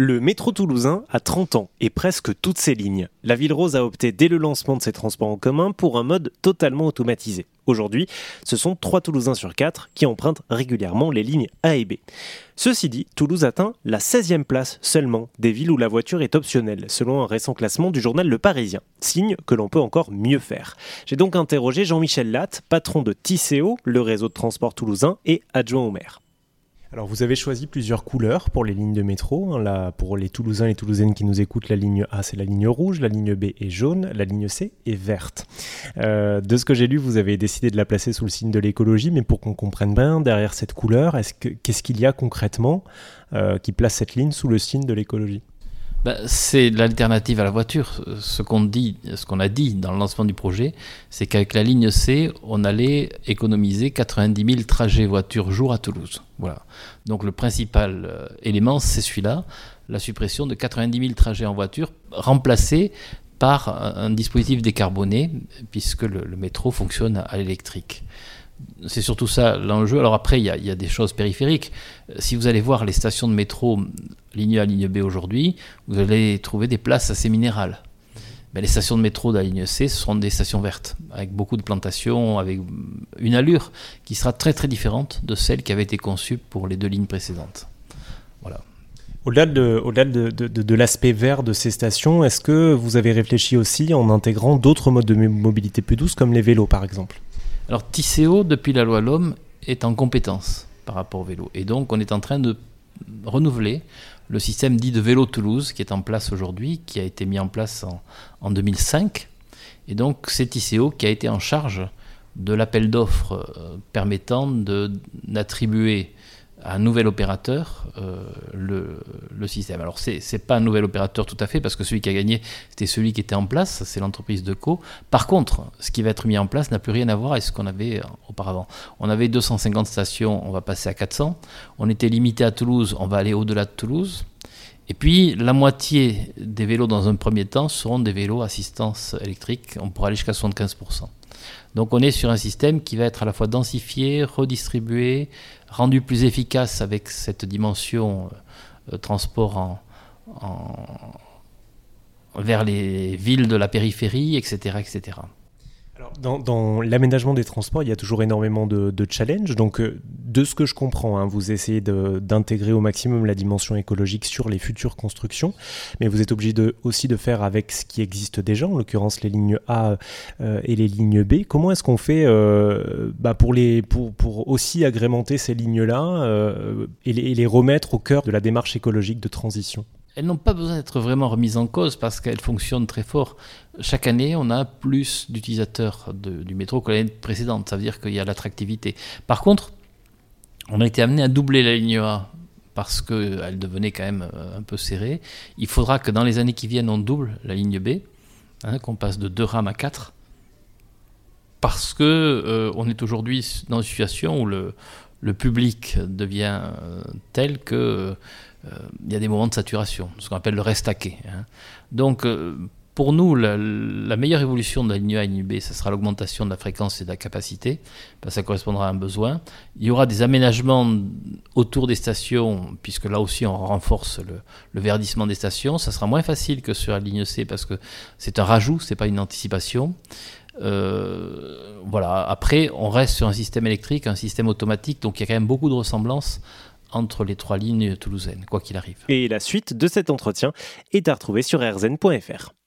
Le métro toulousain a 30 ans et presque toutes ses lignes. La Ville Rose a opté dès le lancement de ses transports en commun pour un mode totalement automatisé. Aujourd'hui, ce sont 3 Toulousains sur 4 qui empruntent régulièrement les lignes A et B. Ceci dit, Toulouse atteint la 16e place seulement des villes où la voiture est optionnelle, selon un récent classement du journal Le Parisien, signe que l'on peut encore mieux faire. J'ai donc interrogé Jean-Michel Latte, patron de Tisséo, le réseau de transport toulousain, et adjoint au maire. Alors vous avez choisi plusieurs couleurs pour les lignes de métro. Hein. Pour les Toulousains et Toulousaines qui nous écoutent, la ligne A c'est la ligne rouge, la ligne B est jaune, la ligne C est verte. Euh, de ce que j'ai lu, vous avez décidé de la placer sous le signe de l'écologie, mais pour qu'on comprenne bien derrière cette couleur, qu'est-ce qu'il y a concrètement euh, qui place cette ligne sous le signe de l'écologie? Bah, c'est l'alternative à la voiture. Ce qu'on dit, ce qu'on a dit dans le lancement du projet, c'est qu'avec la ligne C, on allait économiser 90 000 trajets voiture jour à Toulouse. Voilà. Donc le principal euh, élément, c'est celui-là, la suppression de 90 000 trajets en voiture, remplacés par un dispositif décarboné, puisque le, le métro fonctionne à l'électrique c'est surtout ça l'enjeu. Alors après, il y, a, des choses périphériques. Si vous allez voir les stations de métro ligne A, ligne B aujourd'hui, vous allez trouver des places assez minérales. Mais les stations de métro de la ligne C, ce seront des stations vertes, avec beaucoup de plantations, avec une allure qui sera très très différente de celle qui avait été conçue pour les deux lignes précédentes. Voilà. Au-delà de, au de, de, de l'aspect vert de ces stations, est-ce que vous avez réfléchi aussi en intégrant d'autres modes de mobilité plus douces, comme les vélos par exemple? Alors Tisséo, depuis la loi L'Homme, est en compétence par rapport au vélo. Et donc on est en train de renouveler le système dit de vélo Toulouse qui est en place aujourd'hui, qui a été mis en place en, 2005. Et donc c'est ICO qui a été en charge de l'appel d'offres euh, permettant d'attribuer un nouvel opérateur euh, le, système. Alors, ce n'est pas un nouvel opérateur tout à fait, parce que celui qui a gagné, c'était celui qui était en place, c'est l'entreprise de Co. Par contre, ce qui va être mis en place n'a plus rien à voir avec ce qu'on avait auparavant. On avait 250 stations, on va passer à 400. On était limité à Toulouse, on va aller au-delà de Toulouse. Et puis, la moitié des vélos, dans un premier temps, seront des vélos assistance électrique. On pourra aller jusqu'à 75%. Donc on est sur un système qui va être à la fois densifié, redistribué, rendu plus efficace avec cette dimension euh, transport vers les villes de la périphérie, etc. etc. Dans, l'aménagement des transports, il y a toujours énormément de, challenges. Donc, euh, de ce que je comprends, hein, vous essayez d'intégrer au maximum la dimension écologique sur les futures constructions, mais vous êtes obligé aussi de faire avec ce qui existe déjà, en l'occurrence les lignes A euh, et les lignes B. Comment est-ce qu'on fait euh, bah, pour, les, pour, pour, aussi agrémenter ces lignes-là et, et les remettre au cœur de la démarche écologique de transition? Elles n'ont pas besoin d'être vraiment remises en cause parce qu'elles fonctionnent très fort. Chaque année, on a plus d'utilisateurs du métro que l'année précédente. Ça veut dire qu'il y a l'attractivité. Par contre, on a été amené à doubler la ligne A parce qu'elle devenait quand même euh, un peu serrée. Il faudra que dans les années qui viennent, on double la ligne B, hein, qu'on passe de 2 rames à 4 parce que euh, on est aujourd'hui dans une situation où le, public devient euh, tel que euh, y a des moments de saturation, ce qu'on appelle le restaqué. Hein. Donc, pour nous, la, meilleure évolution de la ligne A et la ligne B, ce sera l'augmentation de la fréquence et de la capacité, parce que ça correspondra à un besoin. Il y aura des aménagements autour des stations, puisque là aussi on renforce le, verdissement des stations. Ça sera moins facile que sur la ligne C, parce que c'est un rajout, c'est pas une anticipation. Euh, voilà. Après, on reste sur un système électrique, un système automatique, donc il y a quand même beaucoup de ressemblances entre les trois lignes toulousaines, quoi qu'il arrive. Et la suite de cet entretien est à retrouver sur rzn.fr.